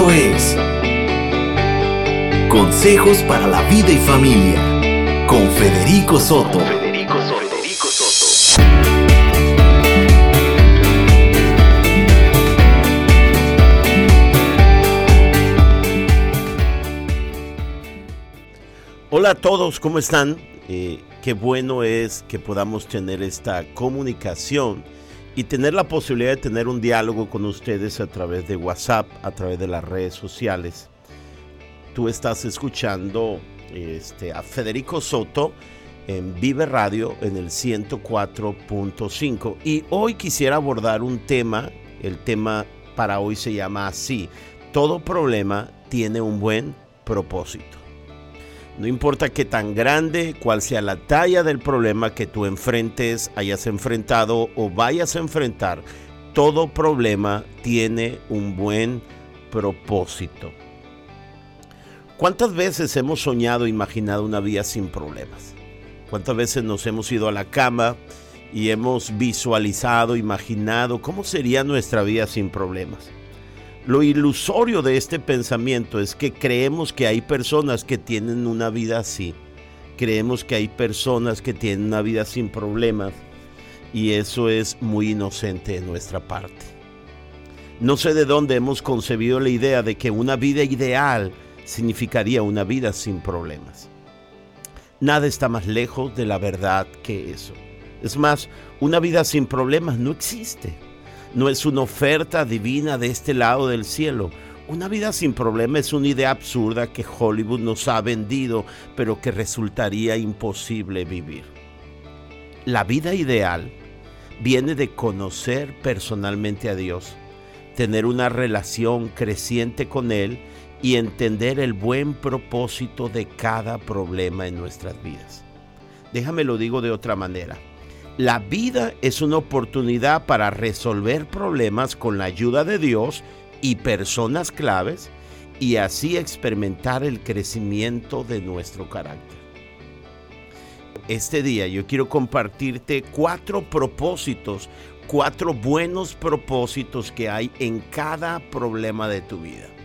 Esto es Consejos para la vida y familia con Federico Soto. Federico Soto. Hola a todos, ¿cómo están? Eh, qué bueno es que podamos tener esta comunicación y tener la posibilidad de tener un diálogo con ustedes a través de WhatsApp, a través de las redes sociales. Tú estás escuchando este, a Federico Soto en Vive Radio en el 104.5 y hoy quisiera abordar un tema, el tema para hoy se llama así, todo problema tiene un buen propósito. No importa qué tan grande, cuál sea la talla del problema que tú enfrentes, hayas enfrentado o vayas a enfrentar, todo problema tiene un buen propósito. ¿Cuántas veces hemos soñado, imaginado una vida sin problemas? ¿Cuántas veces nos hemos ido a la cama y hemos visualizado, imaginado cómo sería nuestra vida sin problemas? Lo ilusorio de este pensamiento es que creemos que hay personas que tienen una vida así. Creemos que hay personas que tienen una vida sin problemas y eso es muy inocente de nuestra parte. No sé de dónde hemos concebido la idea de que una vida ideal significaría una vida sin problemas. Nada está más lejos de la verdad que eso. Es más, una vida sin problemas no existe no es una oferta divina de este lado del cielo. Una vida sin problema es una idea absurda que Hollywood nos ha vendido, pero que resultaría imposible vivir. La vida ideal viene de conocer personalmente a Dios, tener una relación creciente con Él y entender el buen propósito de cada problema en nuestras vidas. Déjame lo digo de otra manera. La vida es una oportunidad para resolver problemas con la ayuda de Dios y personas claves y así experimentar el crecimiento de nuestro carácter. Este día yo quiero compartirte cuatro propósitos, cuatro buenos propósitos que hay en cada problema de tu vida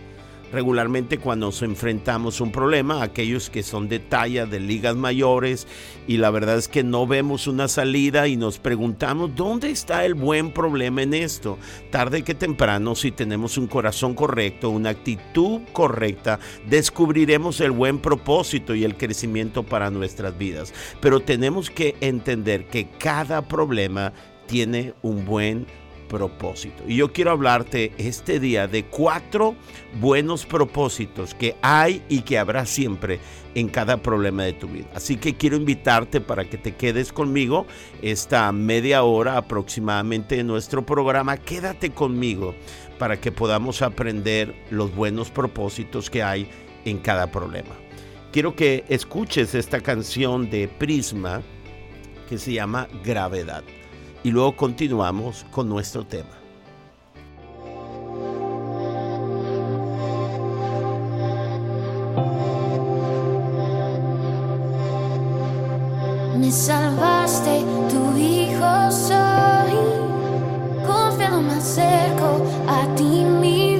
regularmente cuando nos enfrentamos un problema, aquellos que son de talla de ligas mayores y la verdad es que no vemos una salida y nos preguntamos dónde está el buen problema en esto. Tarde que temprano, si tenemos un corazón correcto, una actitud correcta, descubriremos el buen propósito y el crecimiento para nuestras vidas. Pero tenemos que entender que cada problema tiene un buen propósito propósito. Y yo quiero hablarte este día de cuatro buenos propósitos que hay y que habrá siempre en cada problema de tu vida. Así que quiero invitarte para que te quedes conmigo esta media hora aproximadamente de nuestro programa. Quédate conmigo para que podamos aprender los buenos propósitos que hay en cada problema. Quiero que escuches esta canción de Prisma que se llama Gravedad y luego continuamos con nuestro tema. Me salvaste, tu hijo soy, confiado me acerco a ti, mi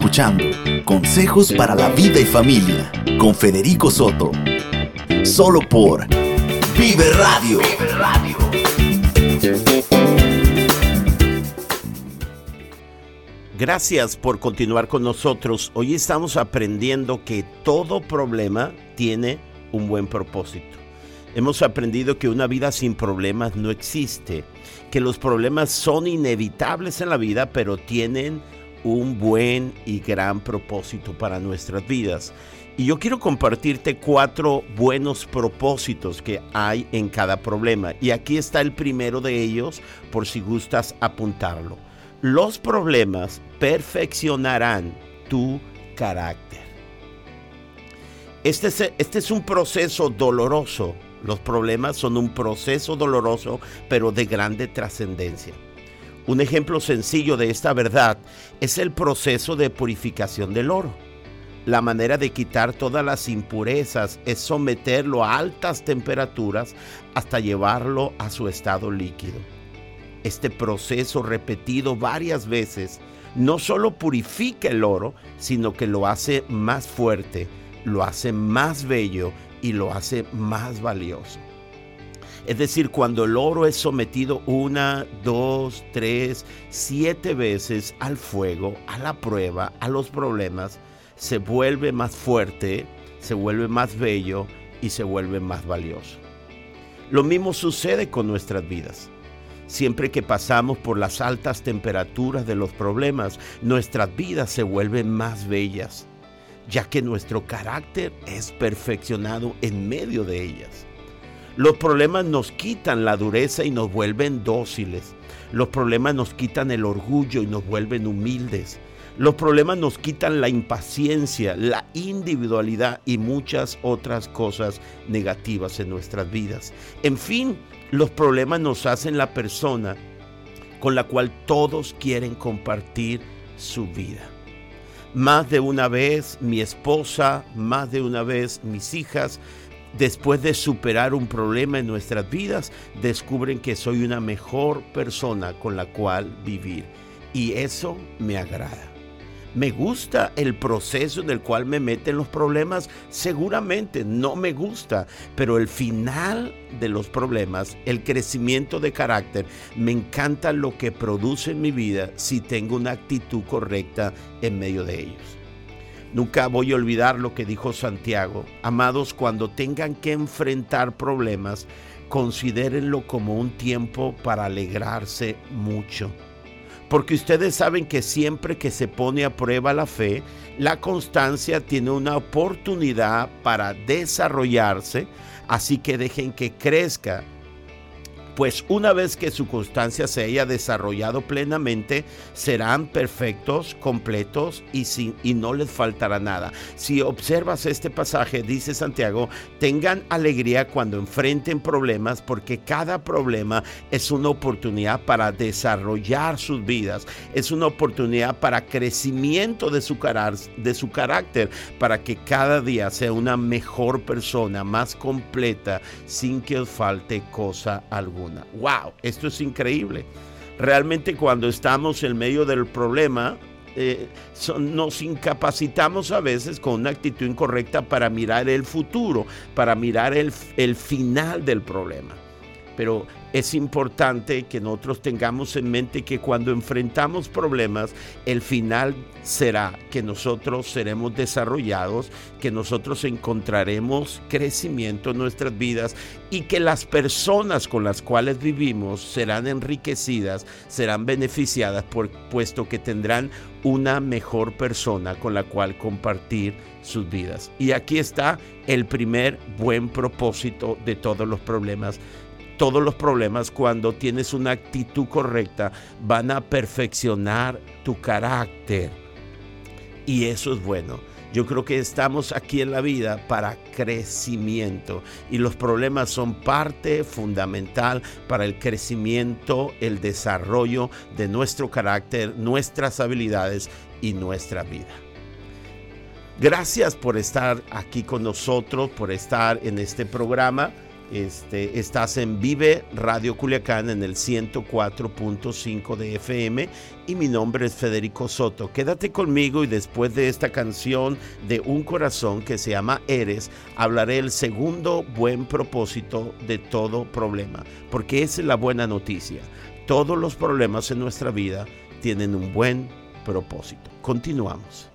escuchando Consejos para la Vida y Familia con Federico Soto. Solo por Vive Radio. Gracias por continuar con nosotros. Hoy estamos aprendiendo que todo problema tiene un buen propósito. Hemos aprendido que una vida sin problemas no existe, que los problemas son inevitables en la vida, pero tienen un buen y gran propósito para nuestras vidas. Y yo quiero compartirte cuatro buenos propósitos que hay en cada problema. Y aquí está el primero de ellos, por si gustas apuntarlo. Los problemas perfeccionarán tu carácter. Este es, este es un proceso doloroso. Los problemas son un proceso doloroso, pero de grande trascendencia. Un ejemplo sencillo de esta verdad es el proceso de purificación del oro. La manera de quitar todas las impurezas es someterlo a altas temperaturas hasta llevarlo a su estado líquido. Este proceso repetido varias veces no solo purifica el oro, sino que lo hace más fuerte, lo hace más bello y lo hace más valioso. Es decir, cuando el oro es sometido una, dos, tres, siete veces al fuego, a la prueba, a los problemas, se vuelve más fuerte, se vuelve más bello y se vuelve más valioso. Lo mismo sucede con nuestras vidas. Siempre que pasamos por las altas temperaturas de los problemas, nuestras vidas se vuelven más bellas, ya que nuestro carácter es perfeccionado en medio de ellas. Los problemas nos quitan la dureza y nos vuelven dóciles. Los problemas nos quitan el orgullo y nos vuelven humildes. Los problemas nos quitan la impaciencia, la individualidad y muchas otras cosas negativas en nuestras vidas. En fin, los problemas nos hacen la persona con la cual todos quieren compartir su vida. Más de una vez mi esposa, más de una vez mis hijas, después de superar un problema en nuestras vidas, descubren que soy una mejor persona con la cual vivir. Y eso me agrada. ¿Me gusta el proceso en el cual me meten los problemas? Seguramente no me gusta, pero el final de los problemas, el crecimiento de carácter, me encanta lo que produce en mi vida si tengo una actitud correcta en medio de ellos. Nunca voy a olvidar lo que dijo Santiago. Amados, cuando tengan que enfrentar problemas, considérenlo como un tiempo para alegrarse mucho. Porque ustedes saben que siempre que se pone a prueba la fe, la constancia tiene una oportunidad para desarrollarse, así que dejen que crezca. Pues una vez que su constancia se haya desarrollado plenamente, serán perfectos, completos y, sin, y no les faltará nada. Si observas este pasaje, dice Santiago, tengan alegría cuando enfrenten problemas, porque cada problema es una oportunidad para desarrollar sus vidas, es una oportunidad para crecimiento de su, de su carácter, para que cada día sea una mejor persona, más completa, sin que os falte cosa alguna. ¡Wow! Esto es increíble. Realmente cuando estamos en medio del problema, eh, nos incapacitamos a veces con una actitud incorrecta para mirar el futuro, para mirar el, el final del problema. Pero es importante que nosotros tengamos en mente que cuando enfrentamos problemas, el final será que nosotros seremos desarrollados, que nosotros encontraremos crecimiento en nuestras vidas y que las personas con las cuales vivimos serán enriquecidas, serán beneficiadas, por, puesto que tendrán una mejor persona con la cual compartir sus vidas. Y aquí está el primer buen propósito de todos los problemas todos los problemas, cuando tienes una actitud correcta, van a perfeccionar tu carácter. Y eso es bueno. Yo creo que estamos aquí en la vida para crecimiento y los problemas son parte fundamental para el crecimiento, el desarrollo de nuestro carácter, nuestras habilidades y nuestra vida. Gracias por estar aquí con nosotros, por estar en este programa. Este, estás en Vive Radio Culiacán en el 104.5 de FM y mi nombre es Federico Soto. Quédate conmigo y después de esta canción de Un Corazón que se llama Eres, hablaré el segundo buen propósito de todo problema, porque esa es la buena noticia. Todos los problemas en nuestra vida tienen un buen propósito. Continuamos.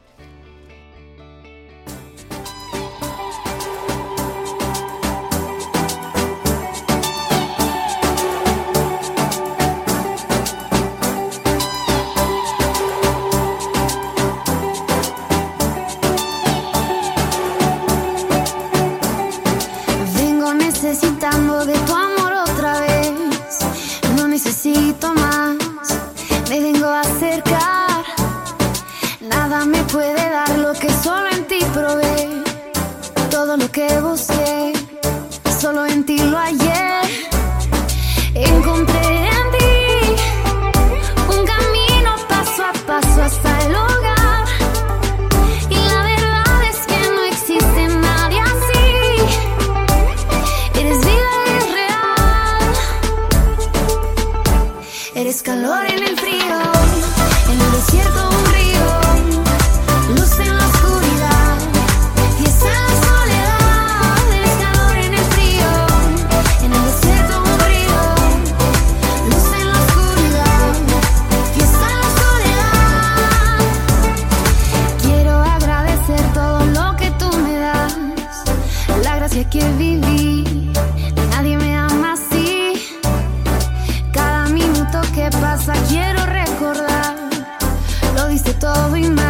always, todo always my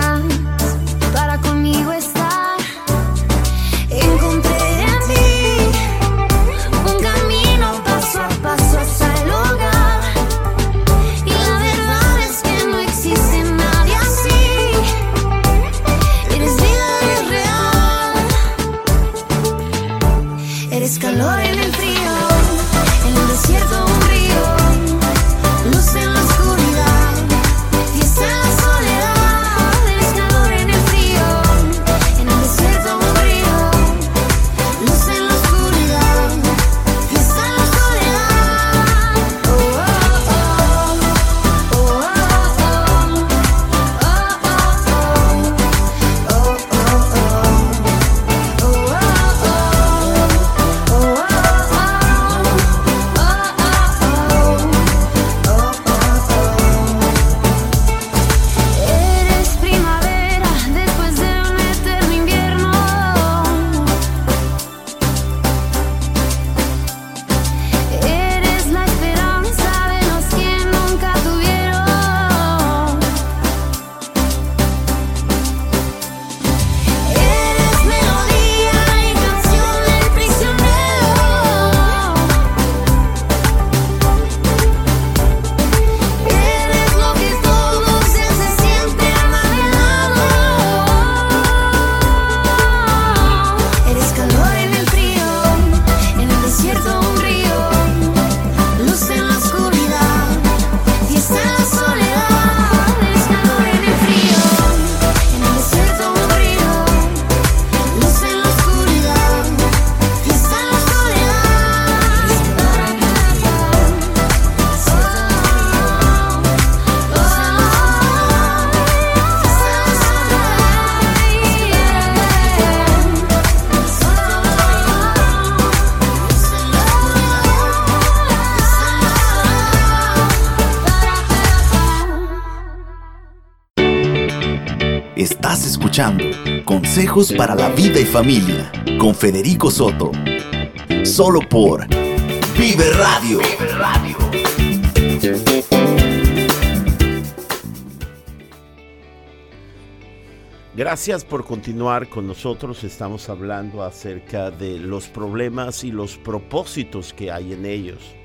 Consejos para la vida y familia con Federico Soto. Solo por Vive Radio. Gracias por continuar con nosotros. Estamos hablando acerca de los problemas y los propósitos que hay en ellos.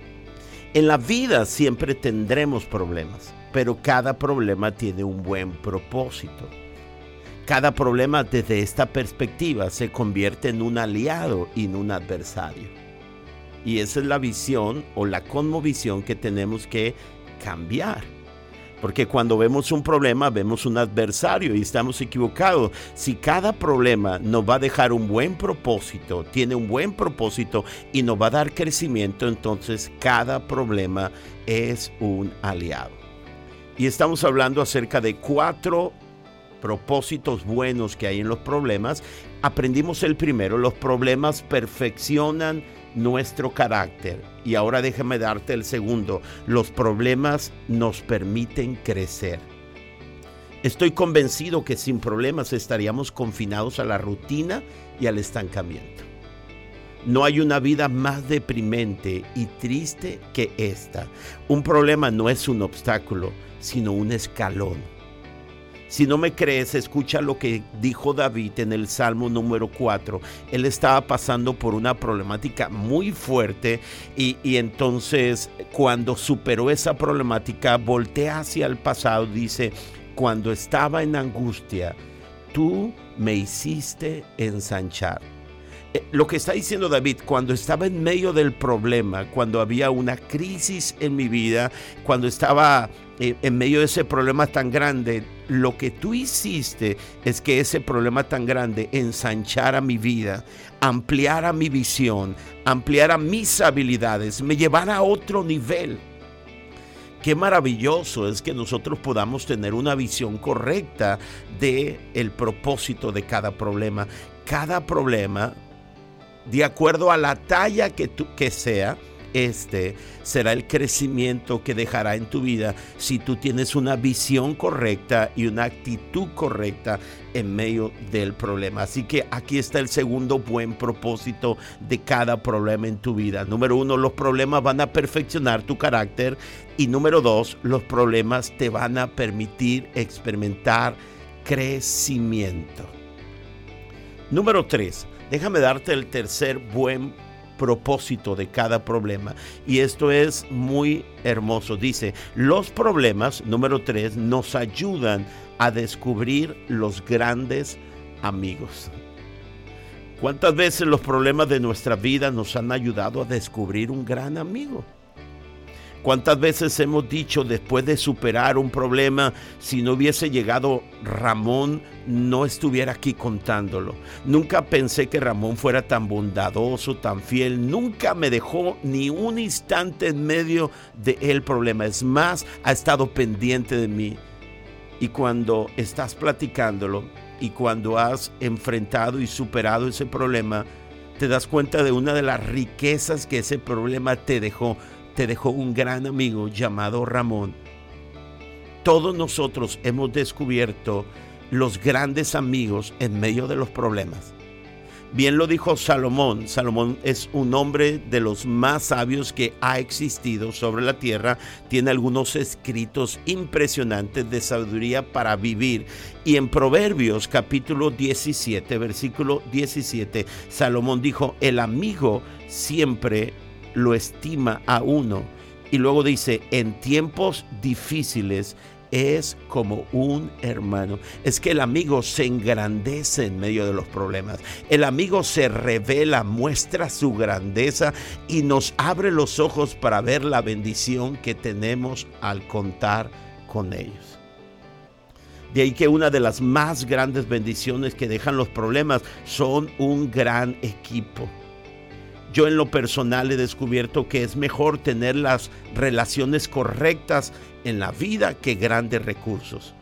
En la vida siempre tendremos problemas, pero cada problema tiene un buen propósito. Cada problema desde esta perspectiva se convierte en un aliado y en un adversario. Y esa es la visión o la conmovisión que tenemos que cambiar. Porque cuando vemos un problema, vemos un adversario y estamos equivocados. Si cada problema nos va a dejar un buen propósito, tiene un buen propósito y nos va a dar crecimiento, entonces cada problema es un aliado. Y estamos hablando acerca de cuatro propósitos buenos que hay en los problemas. Aprendimos el primero, los problemas perfeccionan nuestro carácter. Y ahora déjame darte el segundo. Los problemas nos permiten crecer. Estoy convencido que sin problemas estaríamos confinados a la rutina y al estancamiento. No hay una vida más deprimente y triste que esta. Un problema no es un obstáculo, sino un escalón. Si no me crees, escucha lo que dijo David en el Salmo número 4. Él estaba pasando por una problemática muy fuerte y, y entonces cuando superó esa problemática, voltea hacia el pasado, dice, cuando estaba en angustia, tú me hiciste ensanchar. Eh, Lo que está diciendo David, cuando estaba en medio del problema, cuando había una crisis en mi vida, cuando estaba eh, en medio de ese problema tan grande, lo que tú hiciste es que ese problema tan grande ensanchara mi vida, ampliara mi visión, ampliara mis habilidades, me llevara a otro nivel. Qué maravilloso es que nosotros podamos tener una visión correcta de el propósito de cada problema. Cada problema, de acuerdo a la talla que, que sea, este será el crecimiento que dejará en tu vida si tú tienes una visión correcta y una actitud correcta en medio del problema. Así que aquí está el segundo buen propósito de cada problema en tu vida. Número uno, los problemas van a perfeccionar tu carácter y número dos, los problemas te van a permitir experimentar crecimiento. Número tres, déjame darte el tercer buen propósito de cada problema. Y esto es muy hermoso. Dice, los problemas, número tres, nos ayudan a descubrir los grandes amigos. ¿Cuántas veces los problemas de nuestra vida nos han ayudado a descubrir un gran amigo? ¿Cuántas veces hemos dicho después de superar un problema, si no hubiese llegado Ramón, no estuviera aquí contándolo? Nunca pensé que Ramón fuera tan bondadoso, tan fiel. Nunca me dejó ni un instante en medio del problema. Es más, ha estado pendiente de mí. Y cuando estás platicándolo y cuando has enfrentado y superado ese problema, te das cuenta de una de las riquezas que ese problema te dejó te dejó un gran amigo llamado Ramón. Todos nosotros hemos descubierto los grandes amigos en medio de los problemas. Bien lo dijo Salomón. Salomón es un hombre de los más sabios que ha existido sobre la tierra. Tiene algunos escritos impresionantes de sabiduría para vivir. Y en Proverbios capítulo 17, versículo 17, Salomón dijo, el amigo siempre lo estima a uno. Y luego dice, en tiempos difíciles es como un hermano. Es que el amigo se engrandece en medio de los problemas. El amigo se revela, muestra su grandeza y nos abre los ojos para ver la bendición que tenemos al contar con ellos. De ahí que una de las más grandes bendiciones que dejan los problemas son un gran equipo. Yo en lo personal he descubierto que es mejor tener las relaciones correctas en la vida que grandes recursos.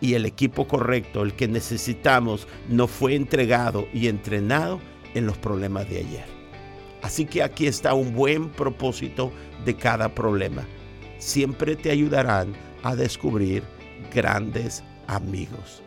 Y el equipo correcto, el que necesitamos, no fue entregado y entrenado en los problemas de ayer. Así que aquí está un buen propósito de cada problema. Siempre te ayudarán a descubrir grandes amigos.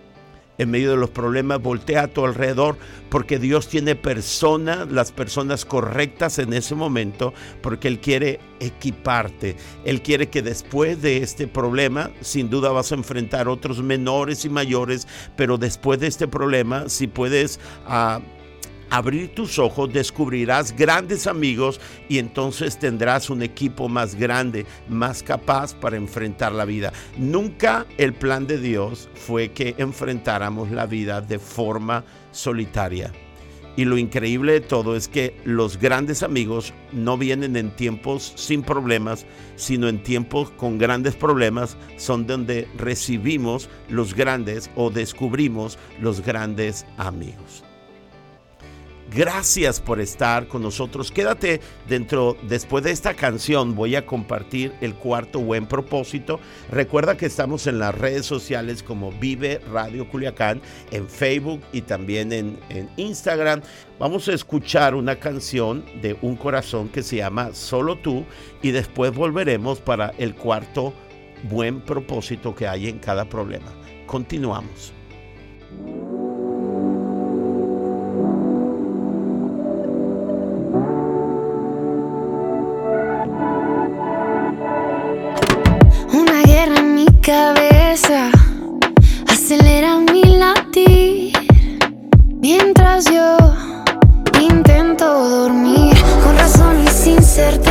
En medio de los problemas, voltea a tu alrededor porque Dios tiene personas, las personas correctas en ese momento, porque Él quiere equiparte. Él quiere que después de este problema, sin duda vas a enfrentar otros menores y mayores, pero después de este problema, si puedes... ah, abrir tus ojos, descubrirás grandes amigos y entonces tendrás un equipo más grande, más capaz para enfrentar la vida. Nunca el plan de Dios fue que enfrentáramos la vida de forma solitaria. Y lo increíble de todo es que los grandes amigos no vienen en tiempos sin problemas, sino en tiempos con grandes problemas, son donde recibimos los grandes o descubrimos los grandes amigos. Gracias por estar con nosotros. Quédate dentro, después de esta canción voy a compartir el cuarto buen propósito. Recuerda que estamos en las redes sociales como Vive Radio Culiacán, en Facebook y también en, Instagram. Vamos a escuchar una canción de un corazón que se llama Solo tú y después volveremos para el cuarto buen propósito que hay en cada problema. Continuamos. Cabeza. Acelera mi latir mientras yo intento dormir. Con razón y sin certeza,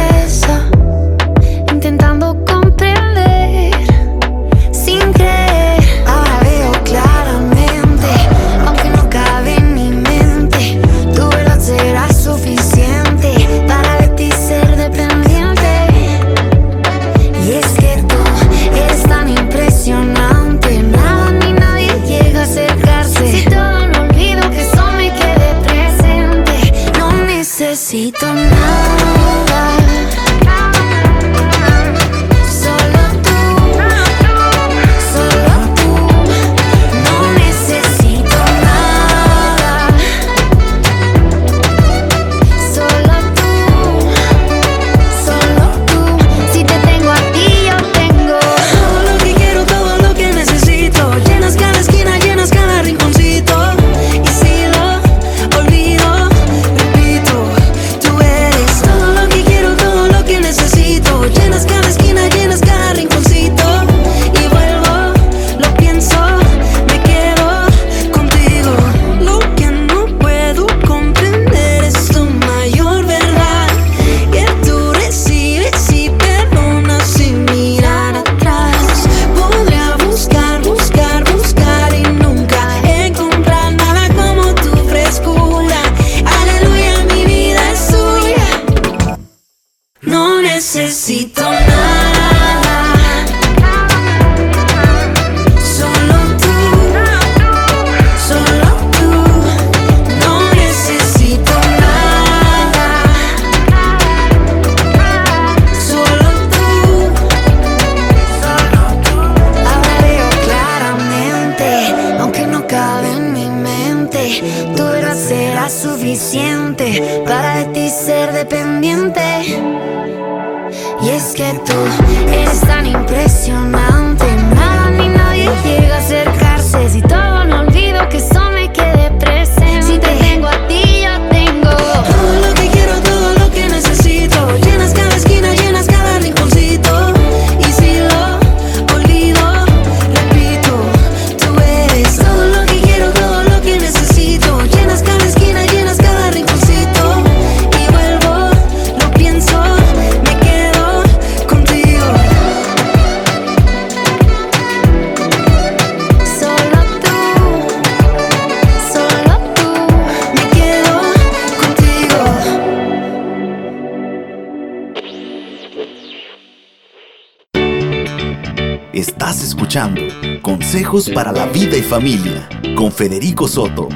Consejos para la vida y familia con Federico Soto.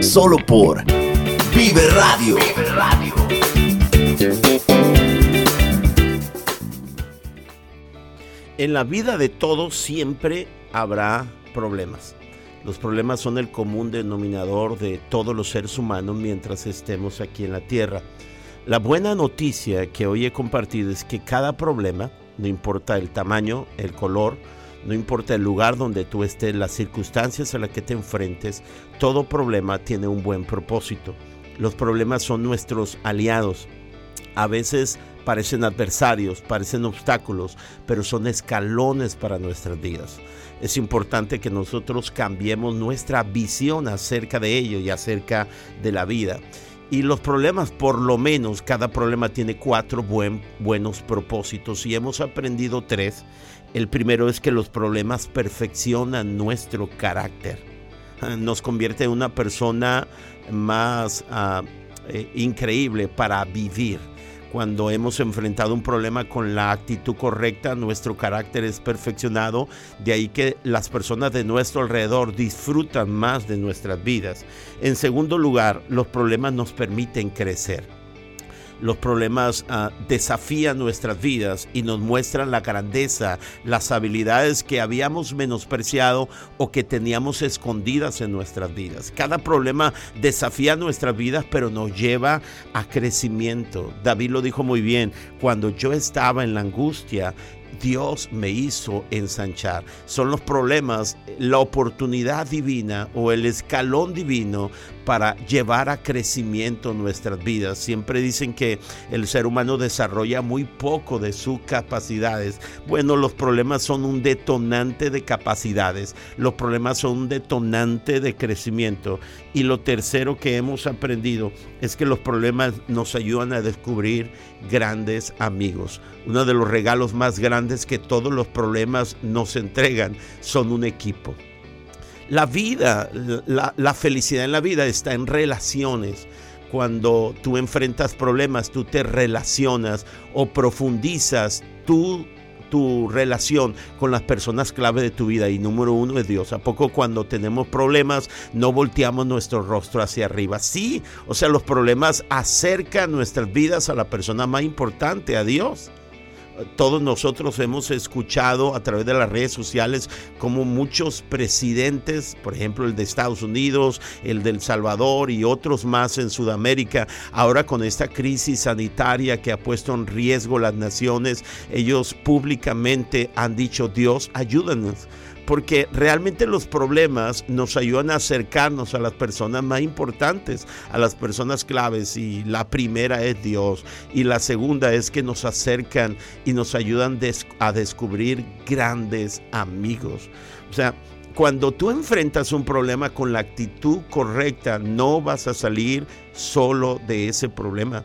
Solo por Vive Radio. En la vida de todos siempre habrá problemas. Los problemas son el común denominador de todos los seres humanos mientras estemos aquí en la tierra. La buena noticia que hoy he compartido es que cada problema, no importa el tamaño, el color, No importa el lugar donde tú estés, las circunstancias a las que te enfrentes, todo problema tiene un buen propósito. Los problemas son nuestros aliados. A veces parecen adversarios, parecen obstáculos, pero son escalones para nuestras vidas. Es importante que nosotros cambiemos nuestra visión acerca de ello y acerca de la vida. Y los problemas, por lo menos, cada problema tiene cuatro buen- buenos propósitos y hemos aprendido tres. El primero es que los problemas perfeccionan nuestro carácter. Ah, Nos convierte en una persona más ah, eh, increíble para vivir. Cuando hemos enfrentado un problema con la actitud correcta, nuestro carácter es perfeccionado. De ahí que las personas de nuestro alrededor disfrutan más de nuestras vidas. En segundo lugar, los problemas nos permiten crecer. Los problemas ah, desafían nuestras vidas y nos muestran la grandeza, las habilidades que habíamos menospreciado o que teníamos escondidas en nuestras vidas. Cada problema desafía nuestras vidas, pero nos lleva a crecimiento. David lo dijo muy bien, cuando yo estaba en la angustia, Dios me hizo ensanchar. Son los problemas, la oportunidad divina o el escalón divino para llevar a crecimiento nuestras vidas. Siempre dicen que el ser humano desarrolla muy poco de sus capacidades. Bueno, los problemas son un detonante de capacidades. Los problemas son un detonante de crecimiento. Y lo tercero que hemos aprendido es que los problemas nos ayudan a descubrir grandes amigos. Uno de los regalos más grandes que todos los problemas nos entregan son un equipo. La vida, la, la felicidad en la vida está en relaciones. Cuando tú enfrentas problemas, tú te relacionas o profundizas tu, tu relación con las personas clave de tu vida. Y número uno es Dios. ¿A poco cuando tenemos problemas no volteamos nuestro rostro hacia arriba? Sí, o sea, los problemas acercan nuestras vidas a la persona más importante, a Dios todos nosotros hemos escuchado a través de las redes sociales como muchos presidentes, por ejemplo el de Estados Unidos, el de El Salvador y otros más en Sudamérica, ahora con esta crisis sanitaria que ha puesto en riesgo las naciones, ellos públicamente han dicho, Dios, ayúdanos porque realmente los problemas nos ayudan a acercarnos a las personas más importantes, a las personas claves. Y la primera es Dios. Y la segunda es que nos acercan y nos ayudan a descubrir grandes amigos. O sea, cuando tú enfrentas un problema con la actitud correcta, no vas a salir solo de ese problema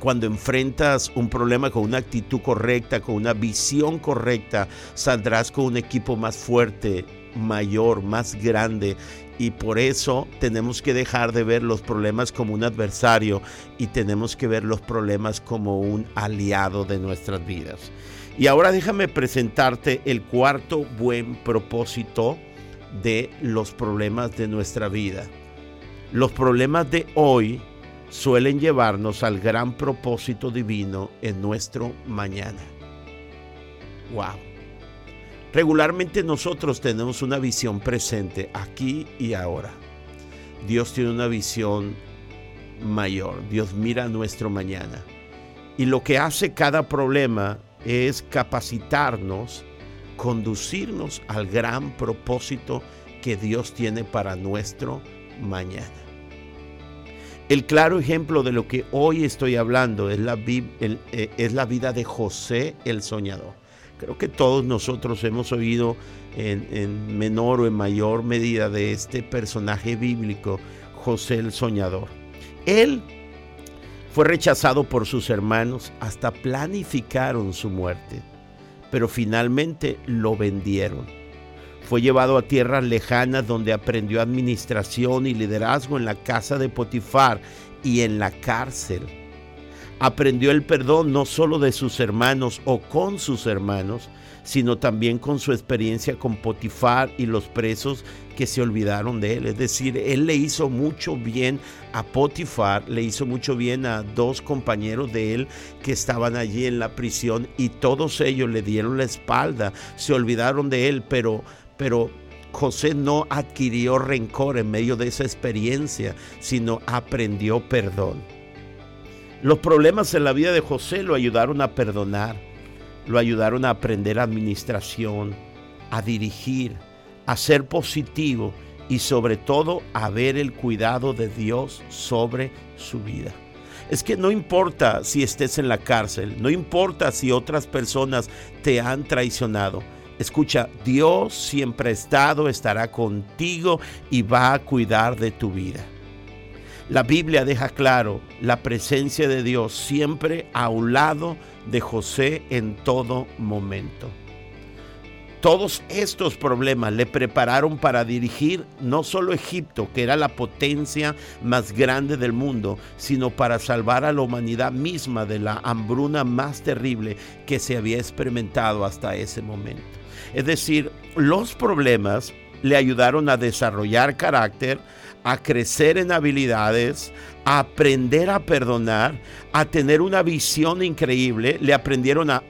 cuando enfrentas un problema con una actitud correcta, con una visión correcta, saldrás con un equipo más fuerte, mayor, más grande. Y por eso tenemos que dejar de ver los problemas como un adversario y tenemos que ver los problemas como un aliado de nuestras vidas. Y ahora déjame presentarte el cuarto buen propósito de los problemas de nuestra vida. Los problemas de hoy suelen llevarnos al gran propósito divino en nuestro mañana. Wow. Regularmente nosotros tenemos una visión presente aquí y ahora. Dios tiene una visión mayor. Dios mira nuestro mañana. Y lo que hace cada problema es capacitarnos, conducirnos al gran propósito que Dios tiene para nuestro mañana. El claro ejemplo de lo que hoy estoy hablando es la, eh, es la vida de José el soñador. Creo que todos nosotros hemos oído en, en menor o en mayor medida de este personaje bíblico, José el soñador. Él fue rechazado por sus hermanos, hasta planificaron su muerte, pero finalmente lo vendieron. Fue llevado a tierras lejanas donde aprendió administración y liderazgo en la casa de Potifar y en la cárcel. Aprendió el perdón no solo de sus hermanos o con sus hermanos, sino también con su experiencia con Potifar y los presos que se olvidaron de él. Es decir, él le hizo mucho bien a Potifar, le hizo mucho bien a dos compañeros de él que estaban allí en la prisión y todos ellos le dieron la espalda, se olvidaron de él, pero, pero José no adquirió rencor en medio de esa experiencia, sino aprendió perdón. Los problemas en la vida de José lo ayudaron a perdonar, lo ayudaron a aprender administración, a dirigir, a ser positivo y sobre todo a ver el cuidado de Dios sobre su vida. Es que no importa si estés en la cárcel, no importa si otras personas te han traicionado. Escucha, Dios siempre ha estado, estará contigo y va a cuidar de tu vida. La Biblia deja claro la presencia de Dios siempre a un lado de José en todo momento. Todos estos problemas le prepararon para dirigir no solo Egipto, que era la potencia más grande del mundo, sino para salvar a la humanidad misma de la hambruna más terrible que se había experimentado hasta ese momento. Es decir, los problemas le ayudaron a desarrollar carácter, a crecer en habilidades, a aprender a perdonar, a tener una visión increíble, le aprendieron a,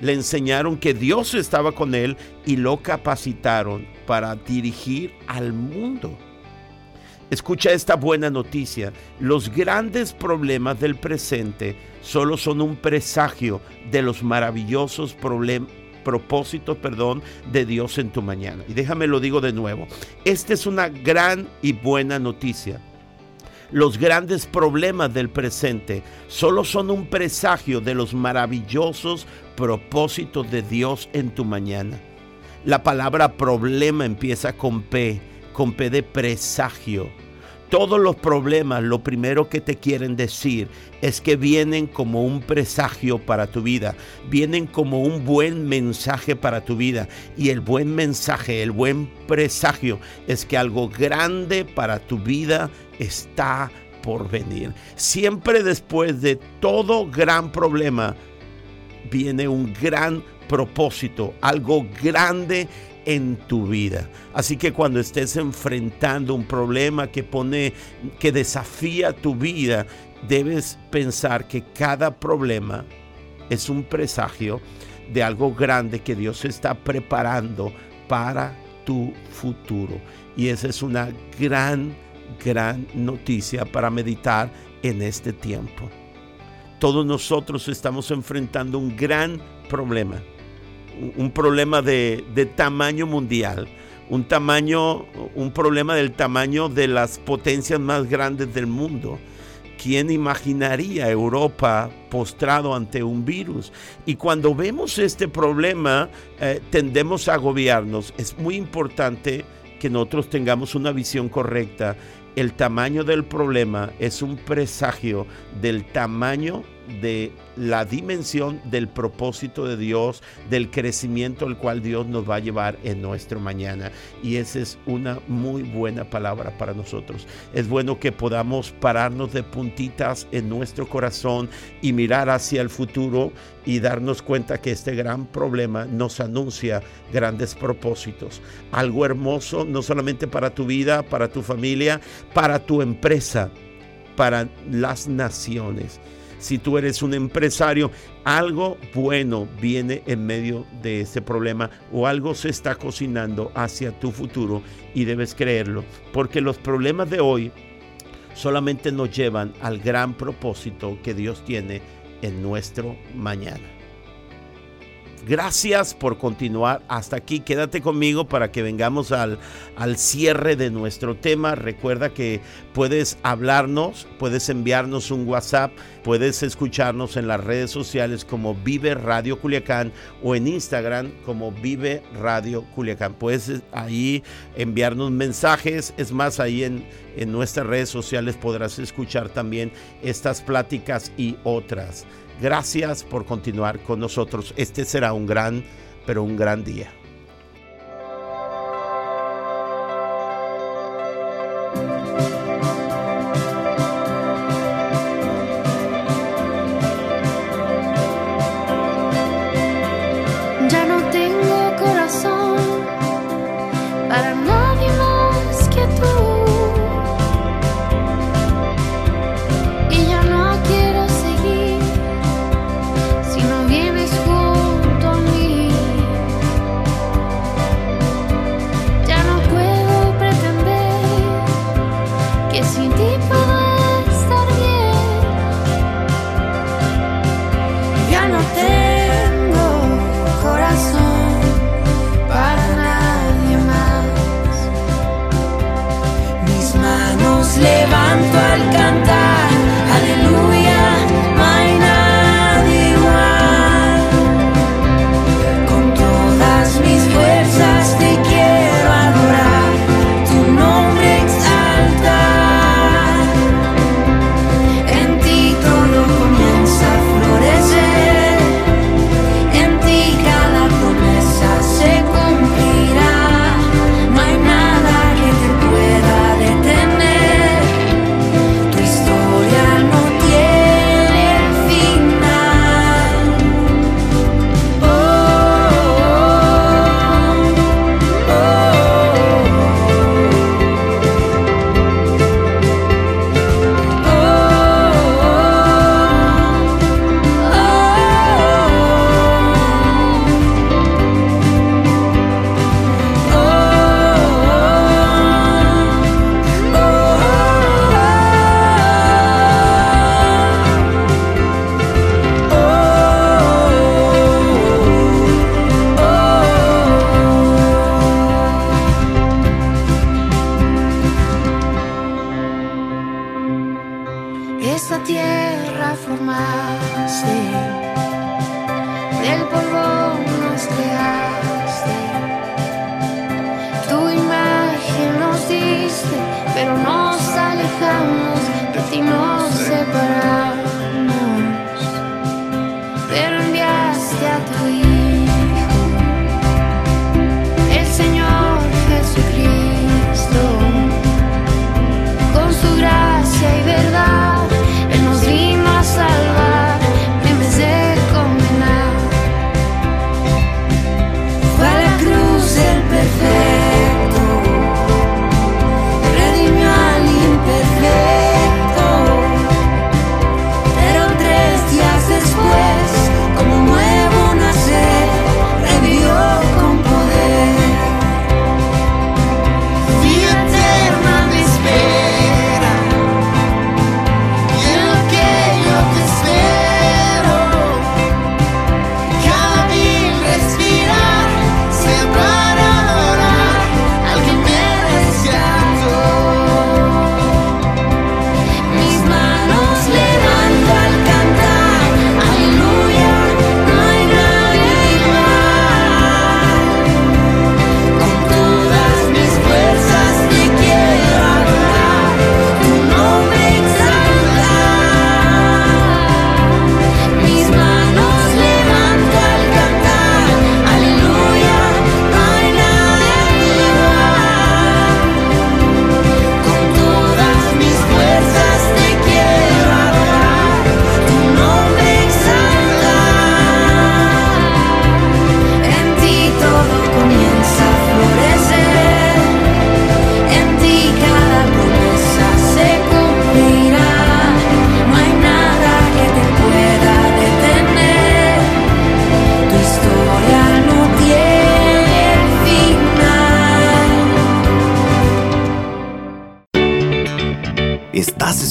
le enseñaron que Dios estaba con él y lo capacitaron para dirigir al mundo. Escucha esta buena noticia. Los grandes problemas del presente solo son un presagio de los maravillosos problemas propósitos, perdón, de Dios en tu mañana. Y déjame lo digo de nuevo. Esta es una gran y buena noticia. Los grandes problemas del presente solo son un presagio de los maravillosos propósitos de Dios en tu mañana. La palabra problema empieza con P, con P de presagio. Todos los problemas lo primero que te quieren decir es que vienen como un presagio para tu vida, vienen como un buen mensaje para tu vida. Y el buen mensaje, el buen presagio es que algo grande para tu vida está por venir. Siempre después de todo gran problema viene un gran propósito, algo grande en tu vida. Así que cuando estés enfrentando un problema que pone que desafía tu vida, debes pensar que cada problema es un presagio de algo grande que Dios está preparando para tu futuro. Y esa es una gran, gran noticia para meditar en este tiempo. Todos nosotros estamos enfrentando un gran problema un problema de, de, tamaño mundial, un tamaño, un problema del tamaño de las potencias más grandes del mundo. ¿Quién imaginaría Europa postrado ante un virus? Y cuando vemos este problema, eh, tendemos a agobiarnos. Es muy importante que nosotros tengamos una visión correcta. El tamaño del problema es un presagio del tamaño de la dimensión del propósito de Dios, del crecimiento al cual Dios nos va a llevar en nuestro mañana. Y esa es una muy buena palabra para nosotros. Es bueno que podamos pararnos de puntitas en nuestro corazón y mirar hacia el futuro y darnos cuenta que este gran problema nos anuncia grandes propósitos. Algo hermoso, no solamente para tu vida, para tu familia, para tu empresa, para las naciones si tú eres un empresario, algo bueno viene en medio de ese problema o algo se está cocinando hacia tu futuro y debes creerlo, porque los problemas de hoy solamente nos llevan al gran propósito que Dios tiene en nuestro mañana. Gracias por continuar hasta aquí. Quédate conmigo para que vengamos al, al, cierre de nuestro tema. Recuerda que puedes hablarnos, puedes enviarnos un WhatsApp, puedes escucharnos en las redes sociales como Vive Radio Culiacán o en Instagram como Vive Radio Culiacán. Puedes ahí enviarnos mensajes. Es más, ahí en, en nuestras redes sociales podrás escuchar también estas pláticas y otras. Gracias por continuar con nosotros. Este será un gran, pero un gran día.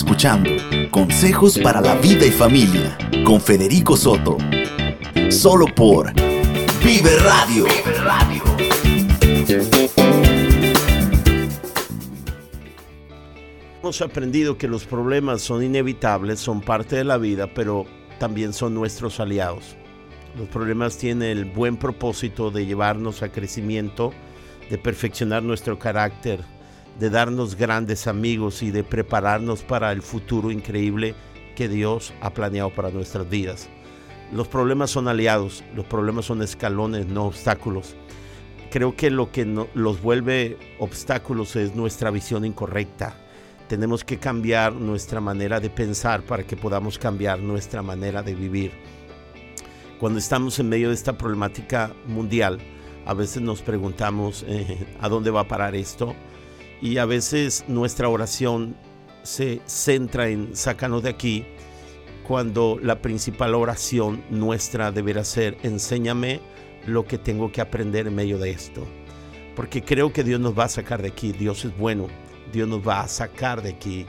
Escuchando Consejos para la vida y familia con Federico Soto. Solo por Vive Radio. Hemos aprendido que los problemas son inevitables, son parte de la vida, pero también son nuestros aliados. Los problemas tienen el buen propósito de llevarnos a crecimiento, de perfeccionar nuestro carácter, de darnos grandes amigos y de prepararnos para el futuro increíble que Dios ha planeado para nuestras vidas. Los problemas son aliados, los problemas son escalones, no obstáculos. Creo que lo que los vuelve obstáculos es nuestra visión incorrecta. Tenemos que cambiar nuestra manera de pensar para que podamos cambiar nuestra manera de vivir. Cuando estamos en medio de esta problemática mundial, a veces nos preguntamos eh, a dónde va a parar esto y a veces nuestra oración se centra en sácanos de aquí cuando la principal oración nuestra deberá ser enséñame lo que tengo que aprender en medio de esto. Porque creo que Dios nos va a sacar de aquí, Dios es bueno, Dios nos va a sacar de aquí.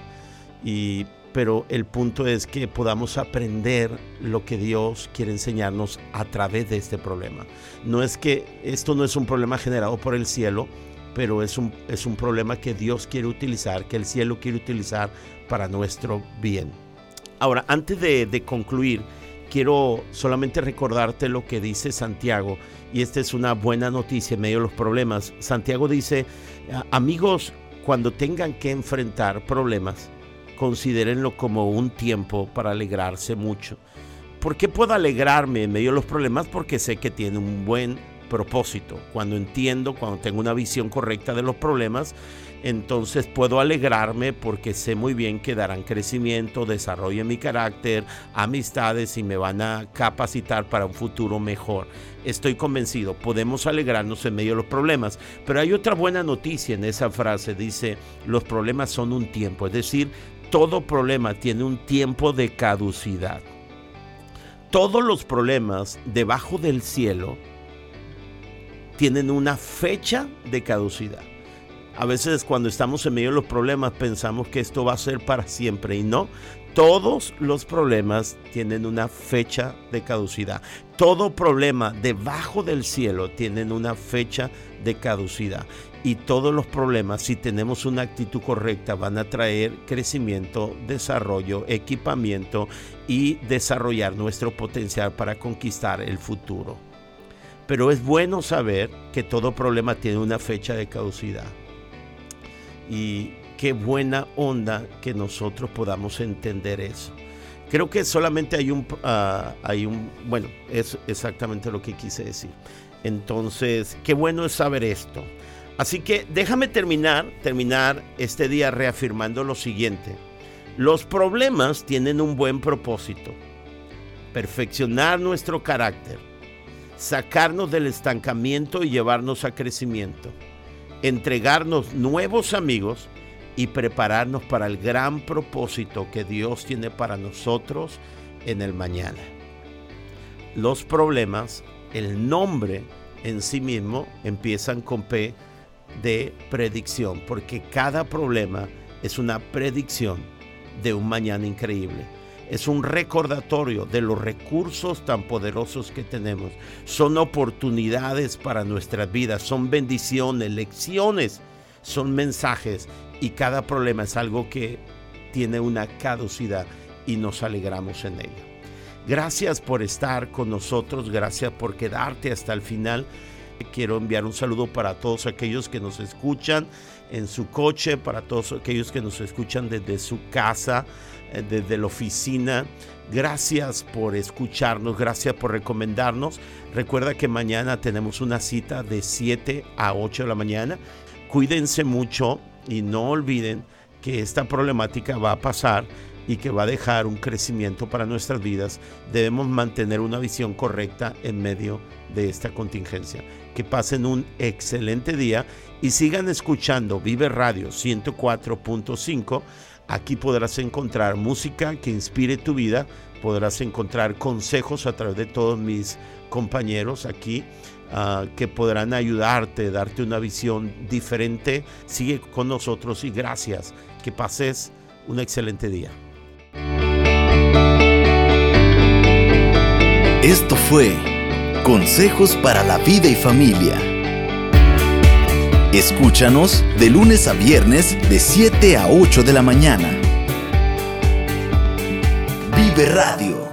Y, pero el punto es que podamos aprender lo que Dios quiere enseñarnos a través de este problema. No es que esto no es un problema generado por el cielo, pero es un, es un problema que Dios quiere utilizar, que el cielo quiere utilizar para nuestro bien. Ahora, antes de, de concluir, quiero solamente recordarte lo que dice Santiago, y esta es una buena noticia en medio de los problemas. Santiago dice, amigos, cuando tengan que enfrentar problemas, considérenlo como un tiempo para alegrarse mucho. ¿Por qué puedo alegrarme en medio de los problemas? Porque sé que tiene un buen propósito. Cuando entiendo, cuando tengo una visión correcta de los problemas, entonces puedo alegrarme porque sé muy bien que darán crecimiento, desarrollo en mi carácter, amistades y me van a capacitar para un futuro mejor. Estoy convencido, podemos alegrarnos en medio de los problemas, pero hay otra buena noticia en esa frase, dice, los problemas son un tiempo, es decir, todo problema tiene un tiempo de caducidad. Todos los problemas debajo del cielo tienen una fecha de caducidad. A veces cuando estamos en medio de los problemas pensamos que esto va a ser para siempre y no. Todos los problemas tienen una fecha de caducidad. Todo problema debajo del cielo tienen una fecha de caducidad. Y todos los problemas, si tenemos una actitud correcta, van a traer crecimiento, desarrollo, equipamiento y desarrollar nuestro potencial para conquistar el futuro. Pero es bueno saber que todo problema tiene una fecha de caducidad. Y qué buena onda que nosotros podamos entender eso. Creo que solamente hay un, ah, hay un, bueno, es exactamente lo que quise decir. Entonces, qué bueno es saber esto. Así que déjame terminar, terminar este día reafirmando lo siguiente. Los problemas tienen un buen propósito. Perfeccionar nuestro carácter, sacarnos del estancamiento y llevarnos a crecimiento, entregarnos nuevos amigos y prepararnos para el gran propósito que Dios tiene para nosotros en el mañana. Los problemas, el nombre en sí mismo, empiezan con P de predicción, porque cada problema es una predicción de un mañana increíble. Es un recordatorio de los recursos tan poderosos que tenemos. Son oportunidades para nuestras vidas, son bendiciones, lecciones, son mensajes y cada problema es algo que tiene una caducidad y nos alegramos en ello. Gracias por estar con nosotros, gracias por quedarte hasta el final. Quiero enviar un saludo para todos aquellos que nos escuchan en su coche, para todos aquellos que nos escuchan desde su casa, eh, desde la oficina. Gracias por escucharnos, gracias por recomendarnos. Recuerda que mañana tenemos una cita de 7 a 8 de la mañana. Cuídense mucho y no olviden que esta problemática va a pasar y que va a dejar un crecimiento para nuestras vidas, debemos mantener una visión correcta en medio de esta contingencia. Que pasen un excelente día y sigan escuchando Vive Radio 104.5. Aquí podrás encontrar música que inspire tu vida, podrás encontrar consejos a través de todos mis compañeros aquí ah, que podrán ayudarte, darte una visión diferente. Sigue con nosotros y gracias. Que pases un excelente día. Esto fue Consejos para la vida y familia. Escúchanos de lunes a viernes de 7 a 8 de la mañana. Vive Radio